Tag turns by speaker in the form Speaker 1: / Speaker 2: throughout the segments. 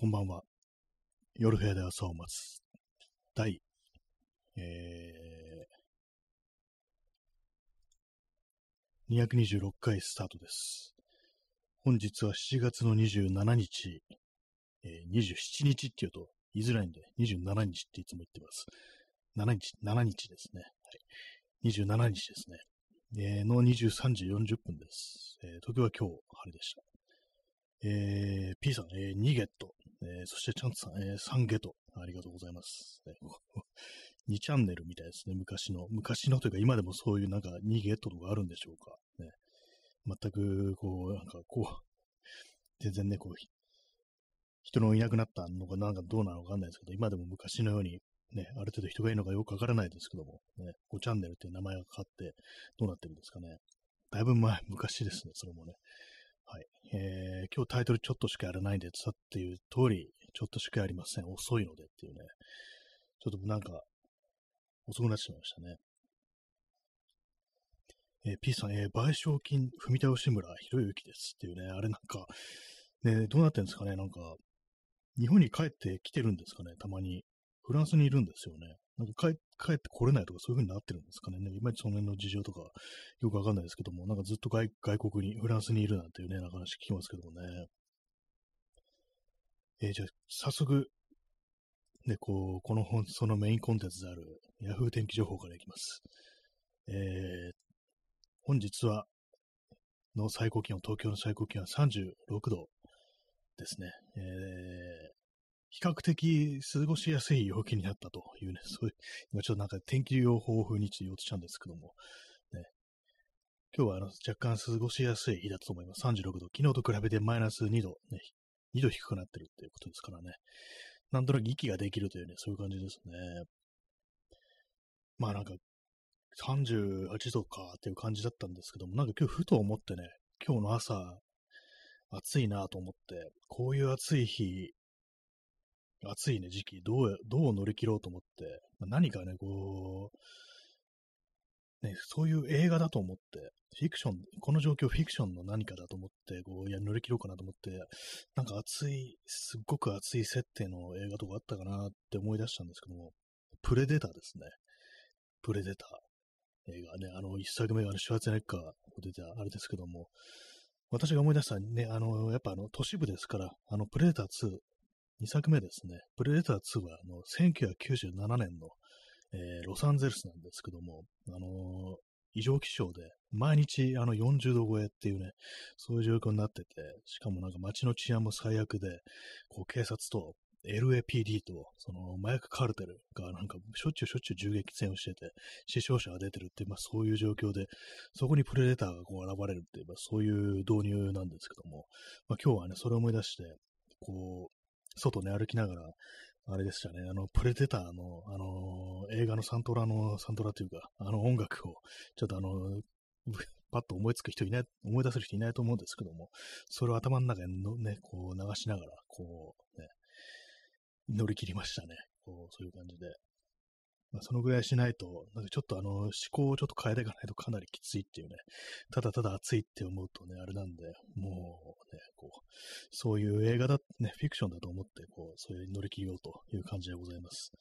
Speaker 1: こんばんは。夜部屋で朝を待つ。第、えー、226回スタートです。本日は7月の27日、えー、27日って言うと言いづらいんで、27日っていつも言ってます。7日、7日ですね。はい、27日ですね。えー、の23時40分です。えー、東京は今日晴れでした。えー、P さん、えー、2ゲット。えー、そしてチャンツさん、えー、3ゲット。ありがとうございます。2チャンネルみたいですね、昔の。昔のというか、今でもそういうなんか2ゲットとかあるんでしょうか。ね、全く、こう、なんかこう、全然ね、こう、人のいなくなったのかなんかどうなのかわかんないですけど、今でも昔のように、ね、ある程度人がいるのかよくわからないですけども、ね、5チャンネルっていう名前が変わって、どうなってるんですかね。だいぶ前、昔ですね、それもね。はい。えー、今日タイトルちょっとしかやらないんでさっていう通り、ちょっとしかやりません。遅いのでっていうね。ちょっとなんか、遅くなってしまいましたね。えー、P さん、えー、賠償金踏み倒し村ひろゆきですっていうね、あれなんか、ね、どうなってんですかね、なんか、日本に帰ってきてるんですかね、たまに。フランスにいるんですよね。なんか帰帰ってこれないとかそういう風になってるんですかね。いまいちその辺の事情とかよくわかんないですけども、なんかずっと外国に、フランスにいるなんていうね、なんか話聞きますけどもね。えー、じゃあ、早速、ね、こう、この本、そのメインコンテンツである Yahoo 天気情報からいきます。えー、本日は、の最高気温、東京の最高気温は36度ですね。えー、比較的過ごしやすい陽気になったというね、そういう、今ちょっとなんか天気予報風にちょっと言おうとしたんですけども、ね、今日はあの若干過ごしやすい日だと思います。36度。昨日と比べてマイナス2度、ね、2度低くなってるっていうことですからね。なんとなく息ができるというね、そういう感じですね。まあなんか、38度かっていう感じだったんですけども、なんか今日ふと思ってね、今日の朝、暑いなと思って、こういう暑い日、暑いね、時期、どう、どう乗り切ろうと思って、まあ、何かね、こう、ね、そういう映画だと思って、フィクション、この状況フィクションの何かだと思って、こう、いや、乗り切ろうかなと思って、なんか熱い、すっごく熱い設定の映画とかあったかなって思い出したんですけども、プレデターですね。プレデター。映画ね、あの、一作目がね、シュワツェネッカー出てあれですけども、私が思い出したね、あの、やっぱあの、都市部ですから、あの、プレデター2、2作目ですね、プレデター2はあの1997年の、えー、ロサンゼルスなんですけども、あのー、異常気象で毎日あの40度超えっていうね、そういう状況になってて、しかもなんか街の治安も最悪で、こう警察と LAPD とその麻薬カルテルがなんかしょっちゅうしょっちゅう銃撃戦をしてて、死傷者が出てるっていう、まあそういう状況で、そこにプレデターがこう現れるっていう、まあそういう導入なんですけども、まあ今日はね、それを思い出して、こう、外ね、歩きながら、あれでしたね、あの、プレデターの、あのー、映画のサントラの、サントラというか、あの音楽を、ちょっとあの、パッと思いつく人いない、思い出せる人いないと思うんですけども、それを頭の中にのね、こう流しながら、こう、ね、乗り切りましたね。こう、そういう感じで。まあ、そのぐらいしないと、なんかちょっとあの、思考をちょっと変えていかないとかなりきついっていうね、ただただ暑いって思うとね、あれなんで、もうね、こ、そういう映画だ、ね、フィクションだと思って、こう、そういう乗り切ろうという感じでございます。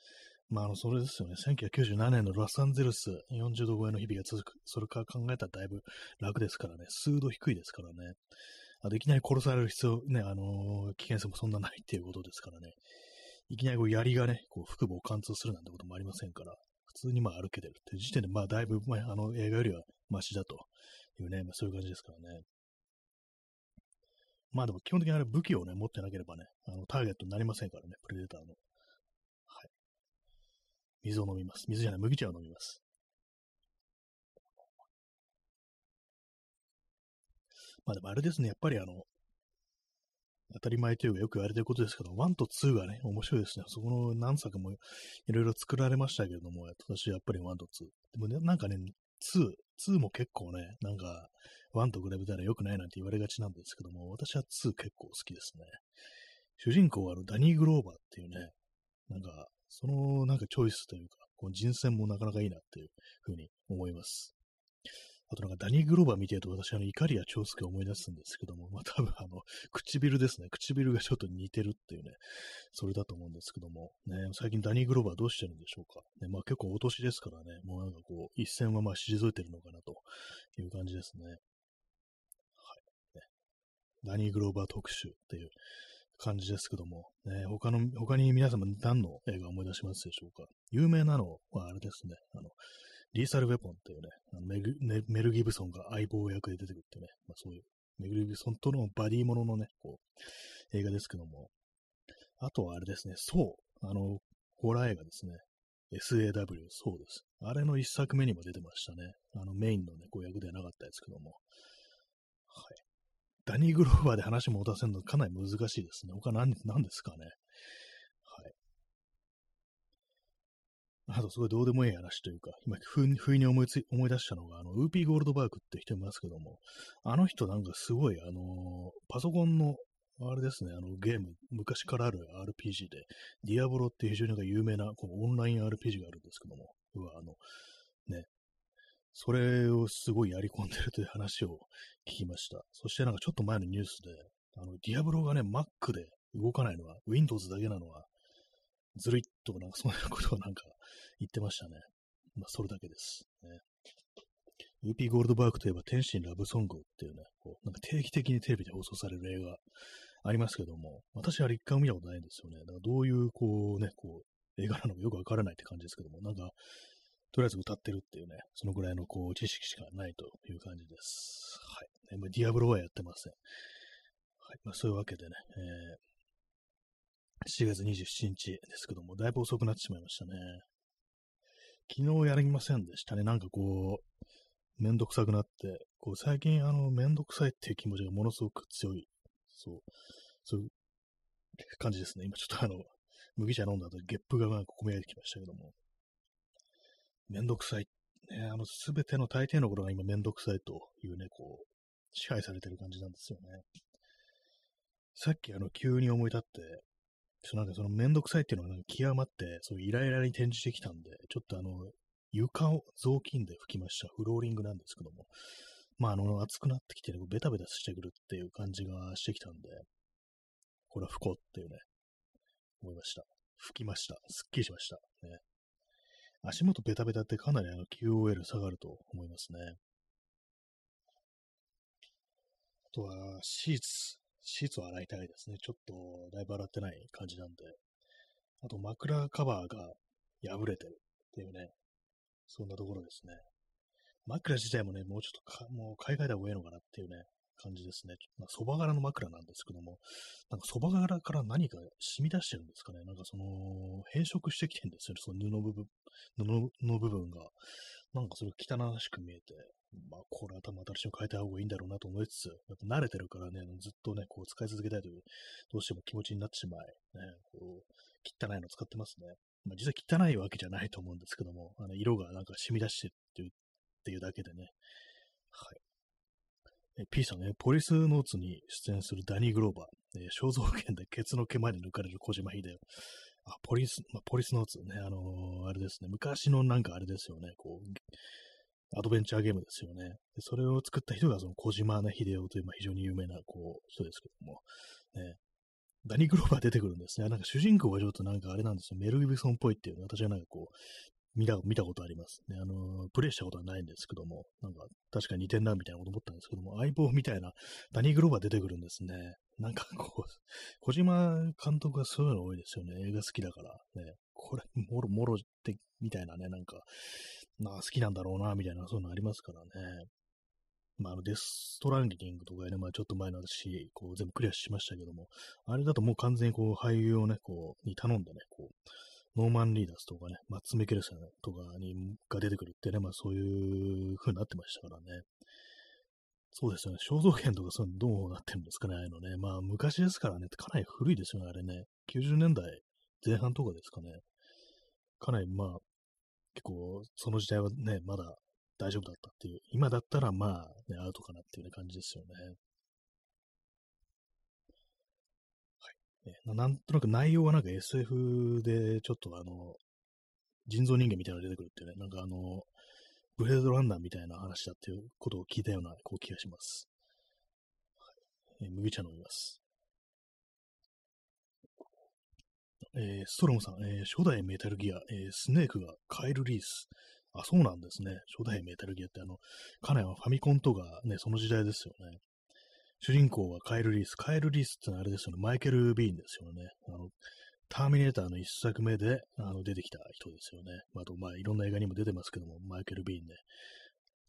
Speaker 1: まあ、あの、それですよね。1997年のロサンゼルス40度超えの日々が続く。それから考えたらだいぶ楽ですからね。数度低いですからね。あいきなり殺される必要、ね、あのー、危険性もそんなないっていうことですからね。いきなりこう槍がね、こう腹部を貫通するなんてこともありませんから、普通にまあ歩けてるっていう時点で、まあだいぶ、まあ、あの映画よりはマシだというね、まあ、そういう感じですからね。まあでも基本的にあれ武器をね、持ってなければね、あのターゲットになりませんからね、プレデターの。はい。水を飲みます。水じゃない、麦茶を飲みます。まあでもあれですね、やっぱりあの、当たり前というかよく言われてることですけど、1と2がね、面白いですね。そこの何作もいろいろ作られましたけれども、私はやっぱり1と2。でもね、なんかね、2、2も結構ね、なんか、1と比べたら良くないなんて言われがちなんですけども、私は2結構好きですね。主人公はあのダニー・グローバーっていうね、なんか、そのなんかチョイスというか、この人選もなかなかいいなっていうふうに思います。あとなんかダニー・グローバー見てると私、あの、怒りや長介を思い出すんですけども、まあ多分あの、唇ですね。唇がちょっと似てるっていうね、それだと思うんですけども、ね、最近ダニー・グローバーどうしてるんでしょうか。ね、まあ結構お年ですからね、もうなんかこう、一線はまあ退いてるのかなという感じですね。はい。ね、ダニー・グローバー特集っていう感じですけども、ね、他の、他に皆様何の映画を思い出しますでしょうか。有名なのはあれですね、あの、リーサルウェポンっていうね、メグねメル・ギブソンが相棒役で出てくるっていうね、まあ、そういう、メグ・ギブソンとのバディもののね、こう、映画ですけども、あとはあれですね、そう、あの、ホラー映画ですね。SAW、そうです。あれの一作目にも出てましたね。あのメインのね、こう役ではなかったですけども。はい。ダニー・グローバーで話も出せるのかなり難しいですね。他何、何ですかね。あとすごいどうでもいい話というか、今、不意に思いつ思い出したのが、あの、ウーピーゴールドバーグって人いますけども、あの人なんかすごい、あの、パソコンの、あれですね、あの、ゲーム、昔からある RPG で、ディアボロっていう非常に有名な、このオンライン RPG があるんですけども、うわ、あの、ね、それをすごいやり込んでるという話を聞きました。そしてなんかちょっと前のニュースで、あの、ディアブロがね、Mac で動かないのは、Windows だけなのは、ずるいとかなんかそんなことをなんか言ってましたね。まあ、それだけです。ね。ウーピーゴールドバーグといえば天心ラブソングっていうね、こうなんか定期的にテレビで放送される映画ありますけども、私は一回も見たことないんですよね。だからどういう、こうね、こう、映画なのかよくわからないって感じですけども、なんか、とりあえず歌ってるっていうね、そのぐらいのこう知識しかないという感じです。はい。ね、ディアブロはやってません。はい。まあ、そういうわけでね、えー、4月27日ですけども、だいぶ遅くなってしまいましたね。昨日やりませんでしたね。なんかこう、めんどくさくなって、こう最近あの、めんどくさいっていう気持ちがものすごく強い、そう、そういう感じですね。今ちょっとあの、麦茶飲んだ後、ゲップがなんか込み上げてきましたけども、めんどくさい。ね、あの、すべての大抵のことが今めんどくさいというね、こう、支配されてる感じなんですよね。さっきあの、急に思い立って、そうなんかそのめんどくさいっていうのが極まって、そういうイライラに転じてきたんで、ちょっとあの、床を雑巾で拭きました。フローリングなんですけども。まあ、あの、暑くなってきて、ベタベタしてくるっていう感じがしてきたんで、これは拭こうっていうね、思いました。拭きました。すっきりしました。ね。足元ベタベタってかなりあの QOL 下がると思いますね。あとは、シーツシーツを洗いたいですね。ちょっとだいぶ洗ってない感じなんで。あと枕カバーが破れてるっていうね、そんなところですね。枕自体もね、もうちょっと、もう買い替えた方がいいのかなっていうね、感じですね。まあ、蕎麦柄の枕なんですけども、なんか蕎麦柄から何か染み出してるんですかね。なんかその、変色してきてるんですよね。その布部分、布の部分が。なんかそれ汚らしく見えて、まあ、これは多分新しいの変えた方がいいんだろうなと思いつつ、やっぱ慣れてるからね、ずっとね、こう使い続けたいという、どうしても気持ちになってしまい、ね、こう、汚いの使ってますね。まあ、実は汚いわけじゃないと思うんですけども、あの色がなんか染み出してるっていうっていうだけでね。はい。え P さんね、ポリスノーツに出演するダニー・グローバー、えー、肖像権でケツの毛まで抜かれる小島秀夫。あ、ポリス、まあ、ポリスノーツね、あのー、あれですね、昔のなんかあれですよね、こう、アドベンチャーゲームですよね。でそれを作った人が、その小島ね、秀夫という、まあ、非常に有名な、こう、人ですけども、ね、ダニー・グローバー出てくるんですね。なんか主人公がちょっとなんかあれなんですよ。メル・ギブソンっぽいっていうの、私はなんかこう、見た、見たことありますね。あの、プレイしたことはないんですけども、なんか確かに似てんなみたいなこと思ったんですけども、相棒みたいなダニー・グローバー出てくるんですね。なんかこう、小島監督がそういうの多いですよね。映画好きだから。ね。これ、もろもろって、みたいなね、なんか、まあ好きなんだろうな、みたいな、そういうのありますからね。まあ、あのデストランディングとかね、まあちょっと前の私、こう全部クリアしましたけども、あれだともう完全にこう俳優をね、こう、に頼んでね、こう、ノーマン・リーダースとかね、マッツ・メケルセンとかにが出てくるってね、まあそういう風になってましたからね。そうですよね。肖像権とかそういうのどうなってるんですかね、ああいうのね。まあ昔ですからね、かなり古いですよね、あれね。90年代前半とかですかね。かなりまあ、結構、その時代はね、まだ大丈夫だったっていう、今だったらまあ、ね、アウトかなっていう、ね、感じですよね。はい。ね、なんとなく内容はなんか SF でちょっとあの、人造人間みたいなのが出てくるっていうね、なんかあの、ブレードランナーみたいな話だっていうことを聞いたようなこう気がします。はい、え、麦茶飲みます。えー、ストロムさん、えー、初代メタルギア、えー、スネークがカイル・リース。あ、そうなんですね。初代メタルギアってあの、かなりファミコンとかね、その時代ですよね。主人公はカイル・リース。カイル・リースってのはあれですよね。マイケル・ビーンですよね。あの、ターミネーターの一作目であの出てきた人ですよね。あと、まあ、いろんな映画にも出てますけども、マイケル・ビーンね。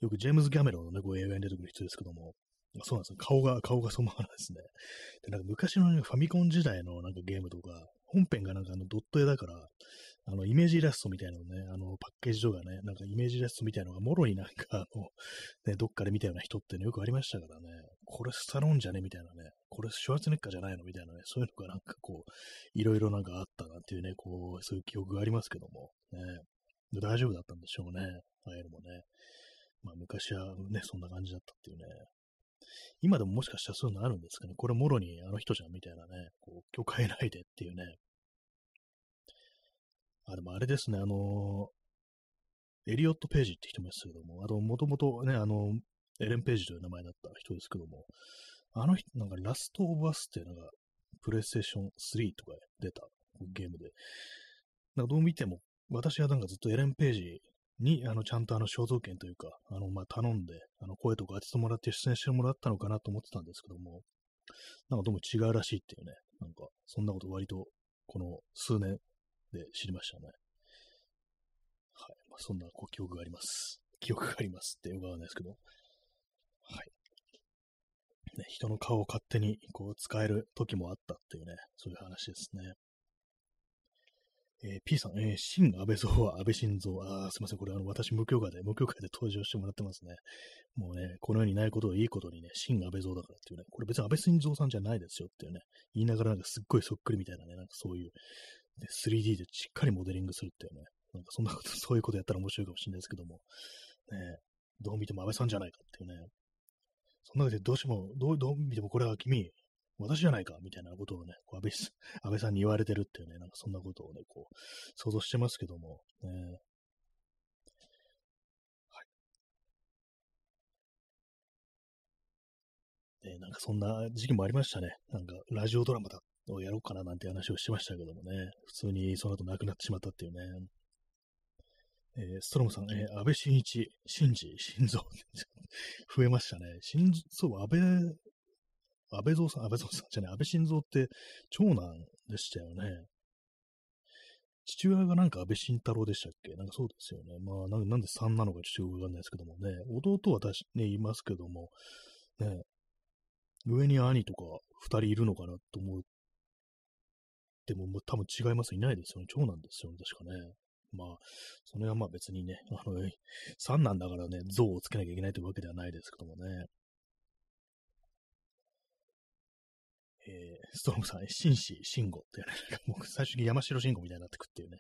Speaker 1: よくジェームズ・ギャメロンのね、こう映画に出てくる人ですけども、そうなんですね。顔が、顔がそのままなんですね。で、なんか昔の、ね、ファミコン時代のなんかゲームとか、本編がなんかあのドット絵だから、あの、イメージイラストみたいなのね、あの、パッケージとかね、なんかイメージイラストみたいなのがもろになんか、あの、ね、どっかで見たような人ってね、よくありましたからね、これスタロンじゃねみたいなね、これシュワーツネッカじゃないの？みたいなね、そういうのがなんかこう、いろいろなんかあったなっていうね、こう、そういう記憶がありますけども、ね、大丈夫だったんでしょうね、ああいうのもね。まあ昔はね、そんな感じだったっていうね。今でももしかしたらそういうのあるんですかね。これもろにあの人じゃんみたいなね、こう、今日変えないでっていうね、あ、でもあれですね、あのエリオット・ページって人もですけども、あと、もともとね、あの、エレン・ページという名前だった人ですけども、あの人、なんかラスト・オブ・アスっていうのが、プレイステーション3とか出たゲームで、なんかどう見ても、私はなんかずっとエレン・ページに、あの、ちゃんとあの、肖像権というか、あの、ま、頼んで、あの、声とか当ててもらって出演してもらったのかなと思ってたんですけども、なんかどうも違うらしいっていうね、なんか、そんなこと割と、この数年で知りましたね。はい。まあ、そんなこう記憶があります。記憶がありますってよくわかんないですけど。はい。ね、人の顔を勝手にこう使える時もあったっていうね、そういう話ですね。えー、P さん、えー、新安倍蔵は安倍晋三。ああすいません。これ、あの、私、無許可で、無許可で登場してもらってますね。もうね、この世にないことをいいことにね、新安倍蔵だからっていうね、これ別に安倍晋三さんじゃないですよっていうね、言いながらなんかすっごいそっくりみたいなね、なんかそういう、ね、3D でしっかりモデリングするっていうね、なんかそんなこと、そういうことやったら面白いかもしれないですけども、ね、どう見ても安倍さんじゃないかっていうね、そんなわけでどうしても、どうどう見てもこれは君、私じゃないかみたいなことをね、こう安倍 安倍さんに言われてるっていうね、なんかそんなことをね、こう、想像してますけども、ね、はい。ね、なんかそんな時期もありましたね。なんかラジオドラマだをやろうかななんて話をしてましたけどもね、普通にその後亡くなってしまったっていうね。えー、ストロムさん、えー、安倍晋一、新次、心臓、増えましたね。心そう、安倍、安倍蔵さん、安倍蔵さんじゃない、安倍晋三って長男でしたよね。父親がなんか安倍晋太郎でしたっけ？なんかそうですよね。まあ、なんで3なのかちょっとよくわかんないですけどもね。弟は私ね、いますけども、ね、上に兄とか2人いるのかなと思うでも、もう多分違います。いないですよね。長男ですよね。確かね。まあ、それはまあ別にね、あの、三男だからね、像をつけなきゃいけないというわけではないですけどもね。えー、ストロムさん、紳士、慎吾ってね、もう最初に山城慎吾みたいになってくっていうね。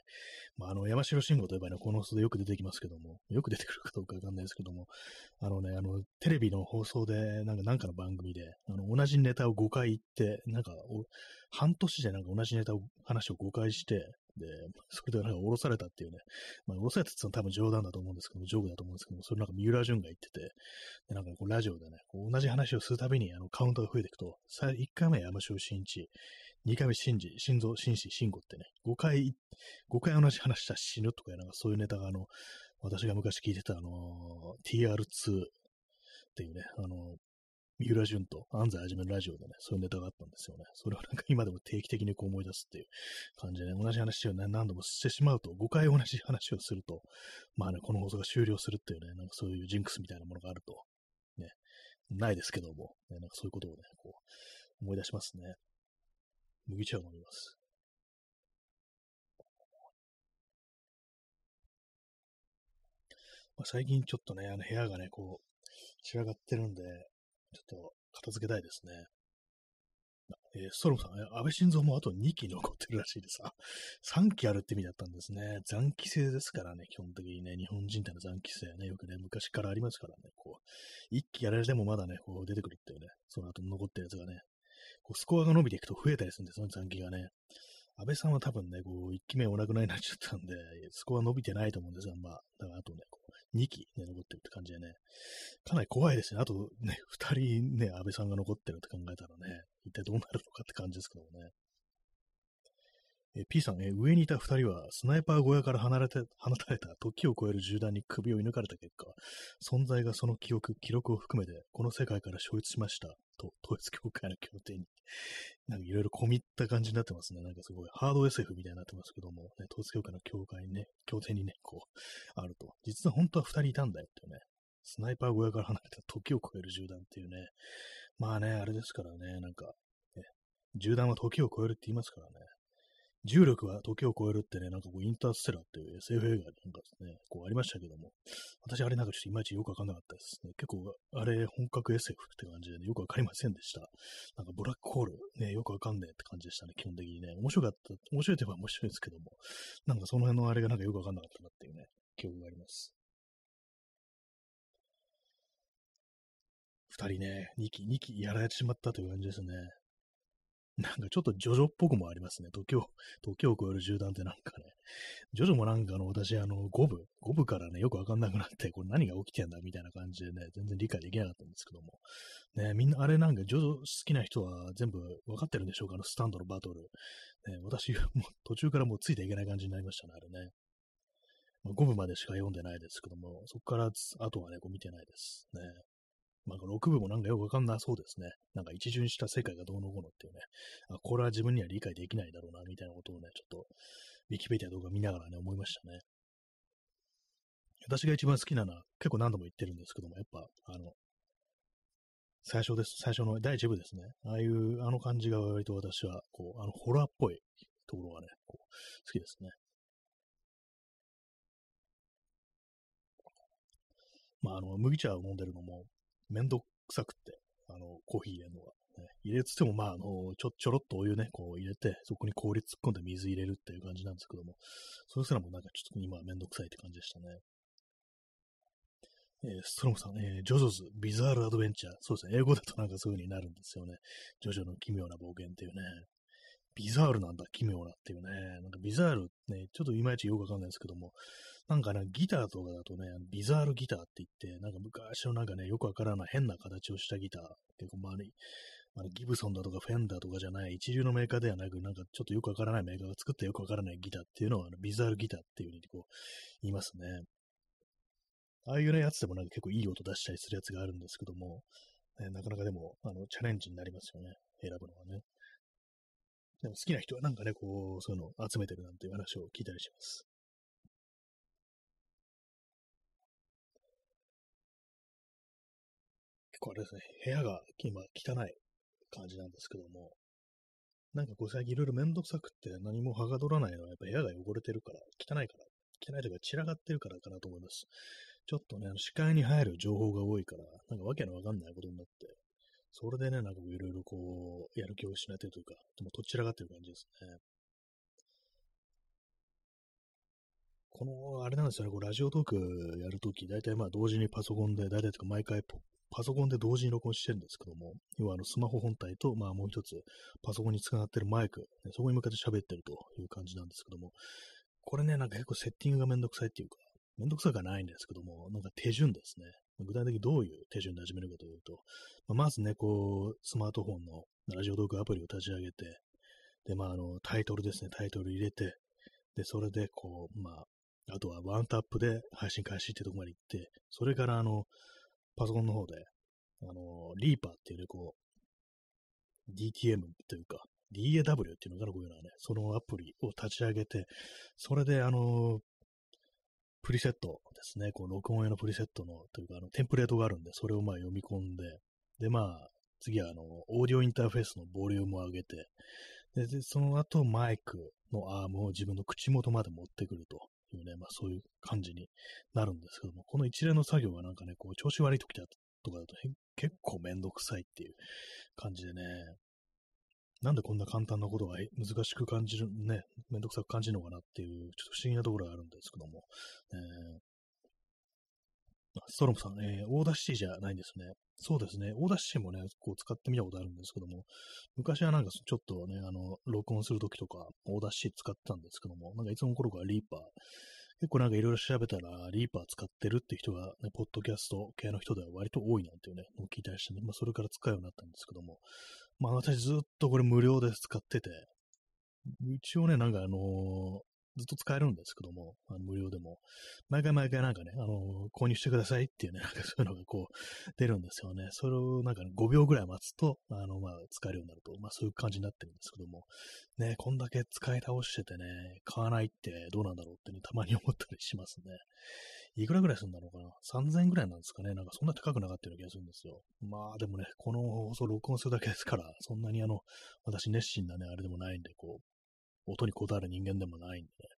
Speaker 1: まあ、あの、山城慎吾といえばね、この人でよく出てきますけども、よく出てくるかどうかわかんないですけども、あのね、あの、テレビの放送で、なんか、なんかの番組で、あの、同じネタを5回言って、なんか、半年でなんか同じネタを、話を5回して、で、それでなんか降ろされたっていうね、まあ、降ろされたって言ったら多分冗談だと思うんですけど、ジョークだと思うんですけど、それなんか三浦淳が言ってて、で、なんかこうラジオでね、こう同じ話をするたびにあのカウントが増えていくと、1回目山椒新一、2回目新次、心臓、心死、心吾ってね、5回、5回同じ話したら死ぬとか、なんかそういうネタがあの、私が昔聞いてたあのー、TR2 っていうね、あのー、三浦淳と安西はじめのラジオでね、そういうネタがあったんですよね。それをなんか今でも定期的にこう思い出すっていう感じでね、同じ話をね、何度もしてしまうと、5回同じ話をすると、まあね、この放送が終了するっていうね、なんかそういうジンクスみたいなものがあると、ね、ないですけども、ね、なんかそういうことをね、こう、思い出しますね。麦茶を飲みます。まあ、最近ちょっとね、あの部屋がね、こう、散らがってるんで、ちょっと片付けたいですね。えー、ストロムさん、安倍晋三もあと2期残ってるらしいです。あ、3期あるって意味だったんですね。残機制ですからね、基本的にね、日本人っての残機制ね、よくね、昔からありますからね、こう、1期やられてもまだね、こう出てくるっていうね、その後残ってるやつがね、こうスコアが伸びていくと増えたりするんですよね、残機がね。安倍さんは多分ね、こう、1期目お亡くなりになっちゃったんで、スコア伸びてないと思うんですが、まあ、だからあとね、こう2期ね、残ってるって感じでね、かなり怖いですね。あとね、2人ね、安倍さんが残ってるって考えたらね、一体どうなるのかって感じですけどもね。え P さん、え上にいた2人は、スナイパー小屋から離れて、放たれた時を超える銃弾に首を射抜かれた結果、存在がその記憶、記録を含めて、この世界から消失しました。と、統一協会の協定に、なんかいろいろ込み入った感じになってますね。なんかすごいハード SF みたいになってますけども、ね、統一協会の教会にね、協定にね、こう、あると。実は本当は二人いたんだよっていうね。スナイパー小屋から離れた時を超える銃弾っていうね。まあね、あれですからね、なんか、ね、銃弾は時を超えるって言いますからね。重力は時を超えるってね、なんかこう、インターステラーっていう SF 映画なんかですね、こうありましたけども、私あれなんかちょっといまいちよくわかんなかったですね。結構、あれ本格 SF って感じでね、よくわかりませんでした。なんかブラックホール、ね、よくわかんねえって感じでしたね、基本的にね。面白かった、面白いといえば面白いですけども、なんかその辺のあれがなんかよくわかんなかったなっていうね、記憶があります。二人ね、二期、二期やられてしまったという感じですね。なんかちょっとジョジョっぽくもありますね。時を、時を超える銃弾ってなんかね。ジョジョもなんかあの、私、あの、5部、5部からね、よくわかんなくなって、これ何が起きてんだみたいな感じでね、全然理解できなかったんですけども。ね、みんな、あれなんか、ジョジョ好きな人は全部わかってるんでしょうか？あの、スタンドのバトル。ね、私、もう途中からもうついていけない感じになりましたね、あれね。まあ、5部までしか読んでないですけども、そこから、あとはね、こう見てないですね。まあ、6部もなんかよくわかんなそうですね。なんか一巡した世界がどうのこうのっていうね。あ、これは自分には理解できないだろうな、みたいなことをね、ちょっと、ウィキペディア動画見ながらね、思いましたね。私が一番好きなのは、結構何度も言ってるんですけども、やっぱ、あの、最初です。最初の第1部ですね。ああいう、あの感じが割と私は、こう、あの、ホラーっぽいところがね、こう、好きですね。まあ、あの、麦茶を飲んでるのも、めんどくさくって、あの、コーヒー入れるのが。ね、入れつつも、まあ、あの、ちょ、ちょろっとお湯ね、こう入れて、そこに氷突っ込んで水入れるっていう感じなんですけども、それすらもなんかちょっと今めんどくさいって感じでしたね。えー、ストロムさん、えー、ジョジョズ、ビザールアドベンチャー。そうですね。英語だとなんかそういう風になるんですよね。ジョジョの奇妙な冒険っていうね。ビザールなんだ、奇妙なっていうね。なんかビザールね、ちょっといまいちよくわかんないですけども、なんかね、ギターとかだとね、ビザールギターって言って、なんか昔のなんかね、よくわからない変な形をしたギター、結構周り、あのギブソンだとかフェンダーとかじゃない一流のメーカーではなく、なんかちょっとよくわからないメーカーが作ったよくわからないギターっていうのは、あのビザールギターっていう風にこう言いますね。ああいうね、やつでもなんか結構いい音出したりするやつがあるんですけども、ね、なかなかでも、あの、チャレンジになりますよね。選ぶのはね。でも好きな人はなんかね、こう、そういうのを集めてるなんていう話を聞いたりします。結構あれですね、部屋が今汚い感じなんですけども、なんかこう最近いろいろめんどくさくって何もはがどらないのはやっぱ部屋が汚れてるから、汚いから、汚いというか散らかってるからかなと思います。ちょっとね、視界に入る情報が多いから、なんかわけのわかんないことになって、それでね、なんかいろいろこう、やる気を失ってるというか、でもとっちらかってる感じですね。この、あれなんですよね、こうラジオトークやるとき、大体まあ同時にパソコンで、大体とか毎回パソコンで同時に録音してるんですけども、要はあのスマホ本体と、まあもう一つ、パソコンにつながってるマイク、ね、そこに向かって喋ってるという感じなんですけども、これね、なんか結構セッティングがめんどくさいっていうか、めんどくさくはないんですけども、なんか手順ですね。具体的にどういう手順で始めるかというと、まあ、まずね、こう、スマートフォンのラジオトークアプリを立ち上げて、で、まあ、あの、タイトルですね、タイトル入れて、で、それで、こう、まあ、あとはワンタップで配信開始ってとこまで行って、それからあの、パソコンの方で、あの、リーパーっていうね、こう、DTM というか、DAW っていうのかな、こういうのはね、そのアプリを立ち上げて、それであの、プリセットですね、こう、録音用のプリセットの、というか、あの、テンプレートがあるんで、それをまあ読み込んで、で、まあ、次はあの、オーディオインターフェースのボリュームを上げて、で、でその後マイクのアームを自分の口元まで持ってくると。いうね、まあそういう感じになるんですけども、この一連の作業がなんかね、こう調子悪い時だとかだと結構めんどくさいっていう感じでね、なんでこんな簡単なことが難しく感じる、ね、めんどくさく感じるのかなっていう、ちょっと不思議なところがあるんですけども、えーストロムさん、えー、 Audacityじゃないんですね。そうですね。 Audacityもね、こう使ってみたことあるんですけども、昔はなんかちょっとね、あの、録音するときとか、 Audacity使ってたんですけども、なんかいつの頃から REAPER結構なんかいろいろ調べたら、リーパー使ってるって人が、ね、ポッドキャスト系の人では割と多いなんていうね、を聞いたりしてね、まあそれから使うようになったんですけども、まあ私ずっとこれ無料で使ってて、一応ね、なんかあのーずっと使えるんですけども、あの無料でも、毎回毎回なんかね、あの、購入してくださいっていうね、なんかそういうのがこう、出るんですよね。それをなんか、ね、5秒ぐらい待つと、あの、まあ、使えるようになると、まあ、そういう感じになってるんですけども、ね、こんだけ使い倒しててね、買わないってどうなんだろうってね、たまに思ったりしますね。いくらぐらいするんだろうかな ?3000 円ぐらいなんですかねなんかそんな高くなかったような気がするんですよ。まあでもね、この放送録音するだけですから、そんなにあの、私熱心なね、あれでもないんで、こう、音にこだわる人間でもないんで、ね、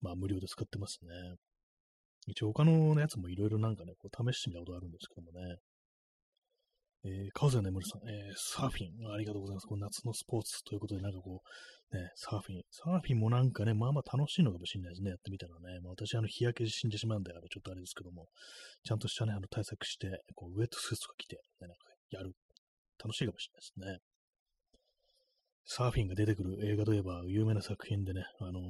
Speaker 1: まあ無料で使ってますね。一応他のやつもいろいろなんかね、こう試してみたことあるんですけどもね。えー、川瀬眠さん、えー、サーフィン、ありがとうございます。この夏のスポーツということで、なんかこう、ね、サーフィン、サーフィンもなんかね、まあまあ楽しいのかもしれないですね、やってみたらね。まあ私、あの、日焼け死んでしまうんで、あれちょっとあれですけども、ちゃんとしたね、あの、対策して、こう、ウェットスーツとか着て、ね、なんかやる。楽しいかもしれないですね。サーフィンが出てくる映画といえば、有名な作品でね、あのー、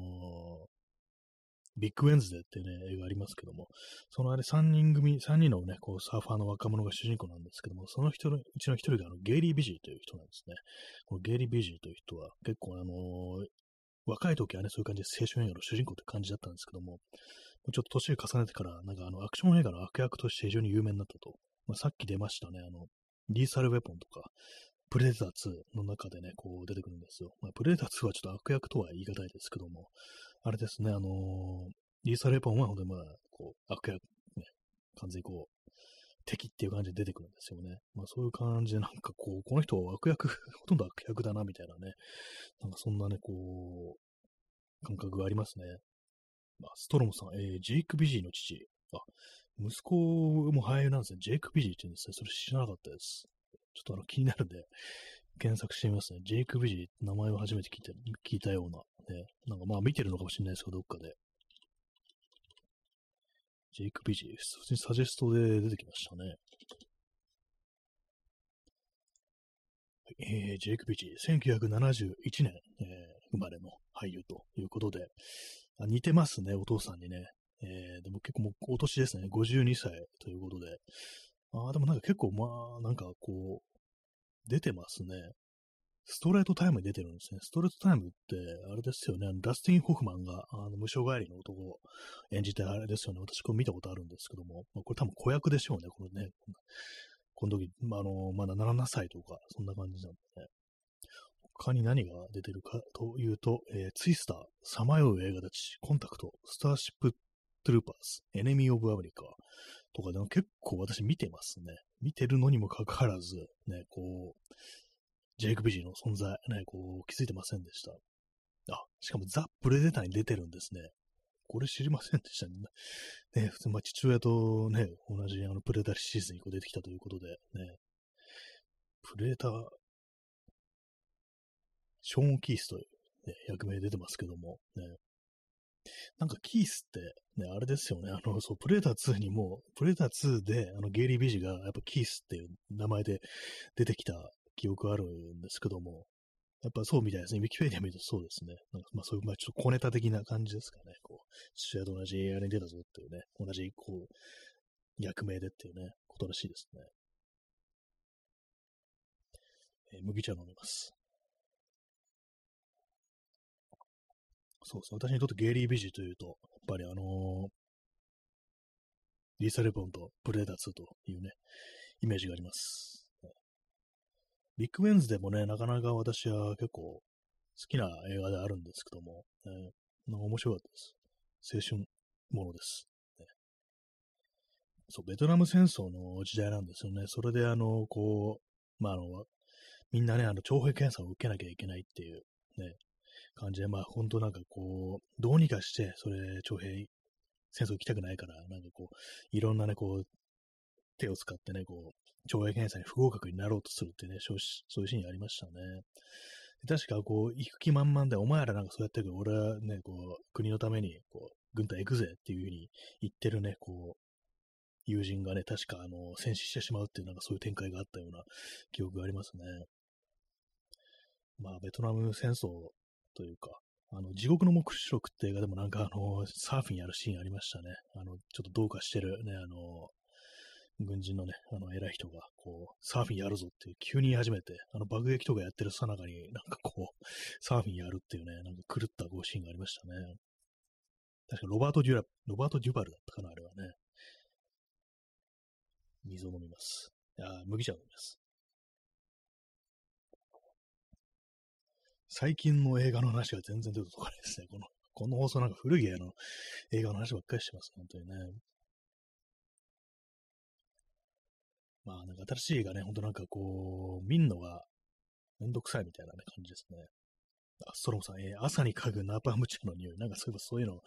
Speaker 1: ビッグウェンズデーっていうね、映画ありますけども、そのあれ3人組、3人のね、こう、サーファーの若者が主人公なんですけども、その人のうちの一人があのゲイリー・ビジーという人なんですね。このゲイリー・ビジーという人は結構あのー、若い時はね、そういう感じで青春映画の主人公って感じだったんですけども、ちょっと年を重ねてから、なんかあの、アクション映画の悪役として非常に有名になったと。まあ、さっき出ましたね、あの、リーサルウェポンとか、プレデター2の中でね、こう出てくるんですよ。まあ、プレデター2はちょっと悪役とは言い難いですけども、あれですね、あのー、リーサ・レポンはほんとにまあ、こう、悪役、ね、完全にこう、敵っていう感じで出てくるんですよね。まあそういう感じでなんかこう、この人は悪役、ほとんど悪役だなみたいなね、なんかそんなね、こう、感覚がありますね。まあ、ストロムさん、えー、ジェイク・ビジーの父。あ、息子も俳優なんですね。ジェイク・ビジーって言うんですね。それ知らなかったです。ちょっとあの気になるんで、検索してみますね。ジェイク・ビジー、名前を初めて聞いた聞いたような、ね。なんかまあ見てるのかもしれないですけど、どっかで。ジェイク・ビジー、普通にサジェストで出てきましたね。えー、ジェイク・ビジー、1971年、えー、生まれの俳優ということで、あ似てますね、お父さんにね。えー、でも結構もうお年ですね、52歳ということで。ああ、でもなんか結構まあ、なんかこう、出てますね。ストレートタイムに出てるんですね。ストレートタイムって、あれですよね。ダスティン・ホフマンが、あの、ムショ帰りの男を演じてあれですよね。私これ見たことあるんですけども、まあ、これ多分子役でしょうね。このね。この時、まあ、あの、まだ7歳とか、そんな感じなんでね。他に何が出てるかというと、えー、ツイスター、さまよう魂たち、コンタクト、スターシップ・トゥルーパーズ、エネミー・オブ・アメリカとかでも結構私見てますね。見てるのにもかかわらず、ね、こう、ジェイク・ビジーの存在、ね、こう、気づいてませんでした。あ、しかもザ・プレデターに出てるんですね。これ知りませんでしたね。ね普通、まあ、父親とね、同じあのプレデターシーズンにこう出てきたということで、ね、プレデター、ショーン・キースという、ね、役名出てますけども、ね、なんかキースって、ね、あれですよね。あの、そう、プレーター2にも、プレーター2で、あの、ゲイリー・ビジが、やっぱキースっていう名前で出てきた記憶あるんですけども、やっぱそうみたいですね。ウィキペディア見るとそうですね。なんかまあそういう、まあちょっと小ネタ的な感じですかね。こう、父親と同じ映画に出たぞっていうね、同じ、こう、役名でっていうね、ことらしいですね。えー、麦茶飲みます。そうですね。私にとってゲイリー・ビジというと、やっぱりあのー、リーサ・レポンとプレーダー2というね、イメージがあります。ビッグウェンズでもね、なかなか私は結構好きな映画であるんですけども、ね、なんか面白かったです。青春ものです、そう、ベトナム戦争の時代なんですよね。それであの、こう、まあ、あの、みんなね、あの、徴兵検査を受けなきゃいけないっていう、ね、感じで、まあ本当なんかこう、どうにかして、それ、徴兵、戦争行きたくないから、なんかこう、いろんなね、こう、手を使ってね、こう、徴兵検査に不合格になろうとするってね、そういうシーンありましたね。確かこう、行く気満々で、お前らなんかそうやってるけど、俺はね、こう、国のために、こう、軍隊行くぜっていうふうに言ってるね、こう、友人がね、確かあの、戦死してしまうっていう、なんかそういう展開があったような記憶がありますね。まあ、ベトナム戦争というか、あの、地獄の黙示録って映画でもなんかあの、サーフィンやるシーンありましたね。あの、ちょっとどうかしてるね、あの、軍人のね、あの、偉い人が、こう、サーフィンやるぞって急に言い始めて、あの、爆撃とかやってるさなかになんかこう、サーフィンやるっていうね、なんか狂ったこうシーンがありましたね。確かロバート・デュラ、ロバート・デュバルだったかな、あれはね。水を飲みます。あ、麦茶飲みます。最近の映画の話が全然出てこないですね。この、この放送なんか古い映画の映画の話ばっかりしてます。本当にね。まあ、なんか新しい映画ね、ほんとなんかこう、見んのがめんどくさいみたいな、ね、感じですね。あ、ストロムさん、えー、朝に嗅ぐナパーム茶の匂い。なんかそういえばそういうの、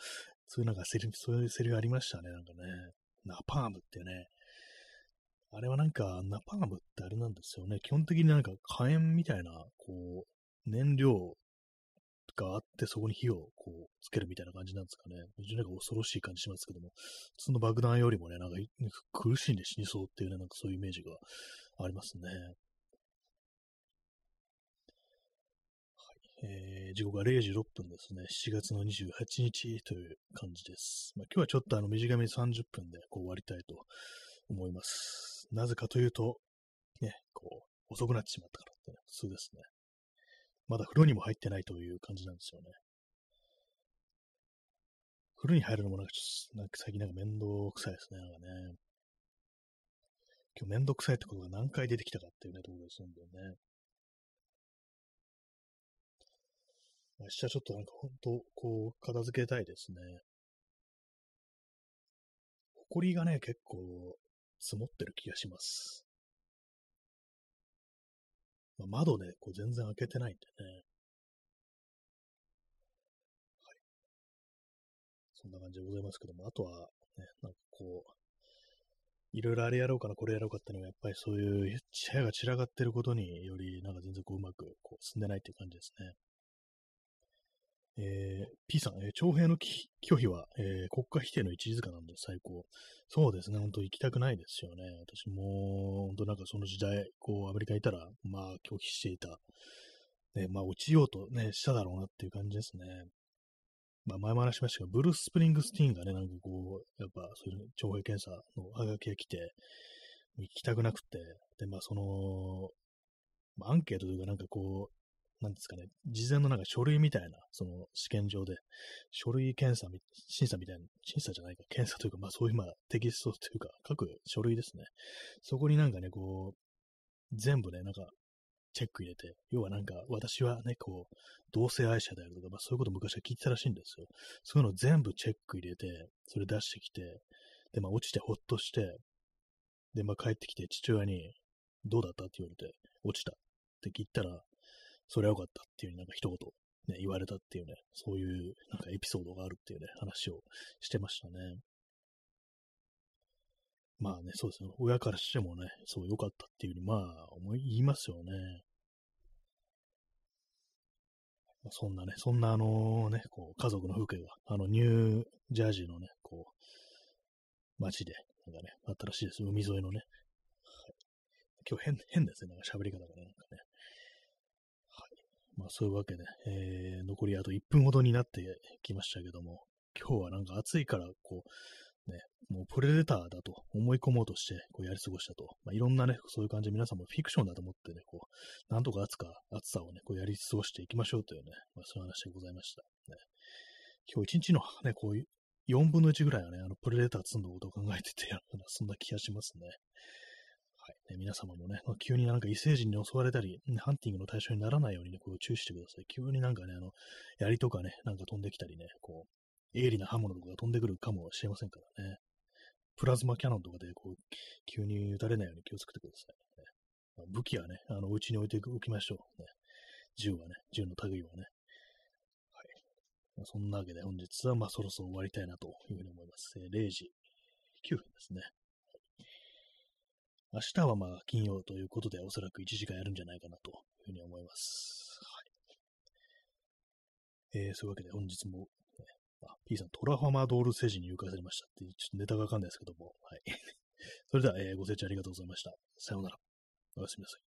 Speaker 1: そういうなんかセリフ、そういうセリフありましたね。なんかね。ナパームってね。あれはなんか、ナパームってあれなんですよね。基本的になんか火炎みたいな、こう、燃料があって、そこに火をこう、つけるみたいな感じなんですかね。非常になんか恐ろしい感じしますけども、普通の爆弾よりもね、なんか苦しんで死にそうっていうね、なんかそういうイメージがありますね。はいえー、時刻は0時6分ですね。7月の28日という感じです。まあ、今日はちょっとあの短めに30分でこう終わりたいと思います。なぜかというと、ね、こう、遅くなってしまったからってね、普通ですね。まだ風呂にも入ってないという感じなんですよね。風呂に入るのもなんかちょっと、なんか最近なんか面倒くさいですね。なんかね。今日面倒くさいってことが何回出てきたかっていうね、ところですんでね。明日ちょっとなんか本当、こう、片付けたいですね。埃がね、結構積もってる気がします。まあ、窓ね、こう全然開けてないんでね。はい。そんな感じでございますけども、あとは、ね、なんかこう、いろいろあれやろうかな、これやろうかっていうのが、やっぱりそういう部屋が散らかってることにより、なんか全然こううまくこう進んでないっていう感じですね。えー、P さん、えー、徴兵の拒否は、えー、国家否定の一里塚なんで最高。そうですね、本当行きたくないですよね。私も、本当なんかその時代、こう、アメリカいたら、まあ、拒否していた。ね、まあ、落ちようとね、しただろうなっていう感じですね。まあ、前も話しましたが、ブルース・スプリングスティーンがね、なんかこう、やっぱ、そういう徴兵検査のハガキが来て、行きたくなくて、で、まあ、その、アンケートというか、なんかこう、なんですかね、事前のなんか書類みたいな、その試験場で、書類検査、審査みたいな、審査じゃないか、検査というか、まあそういうまあテキストというか、各書類ですね。そこになんかね、こう、全部ね、なんか、チェック入れて、要はなんか、私はね、こう、同性愛者であるとか、まあそういうこと昔は聞いてたらしいんですよ。そういうの全部チェック入れて、それ出してきて、で、まあ落ちてほっとして、で、まあ帰ってきて父親に、どうだった？って言われて、落ちたって聞いたら、それはよかったっていうなんか一言、ね、言われたっていうね、そういうなんかエピソードがあるっていうね、話をしてましたね。まあね、そうですね。親からしてもね、そう良かったっていうふうに、まあ、思い、言いますよね。そんなね、そんなあのね、こう、家族の風景が、あの、ニュージャージーのね、こう、街で、なんかね、あったらしいです。海沿いのね。はい、今日変、変ですね、なんか喋り方がね、なんかね。まあそういうわけで、えー、残りあと1分ほどになってきましたけども、今日はなんか暑いから、こう、ね、もうプレデターだと思い込もうとして、こうやり過ごしたと。まあ、いろんなね、そういう感じで皆さんもフィクションだと思ってね、こう、なんとか暑か、暑さをね、こうやり過ごしていきましょうというね、まあそういう話でございました。ね、今日一日のね、こういう、4分の1ぐらいはね、あの、プレデター積んだことを考えてて、そんな気がしますね。ね、皆様もね、ま、急になんか異星人に襲われたり、ハンティングの対象にならないようにね、こう注意してください。急になんかね、あの、槍とかね、なんか飛んできたりね、こう、鋭利な刃物とかが飛んでくるかもしれませんからね。プラズマキャノンとかで、こう、急に撃たれないように気をつけてください、ね。まあ、武器はね、あの、お家に置いておきましょう。ね、銃はね、銃の類はね。はい。そんなわけで本日はまあそろそろ終わりたいなというふうに思います。えー、0時9分ですね。明日はまあ金曜ということで、おそらく1時間やるんじゃないかなというふうに思います。はい。えー、そういうわけで本日も、ね、あ、P さん、トラファマドール星人に誘拐されましたって、ちょっとネタがわかんないですけども、はい。それでは、えー、ご清聴ありがとうございました。さようなら。おやすみなさい。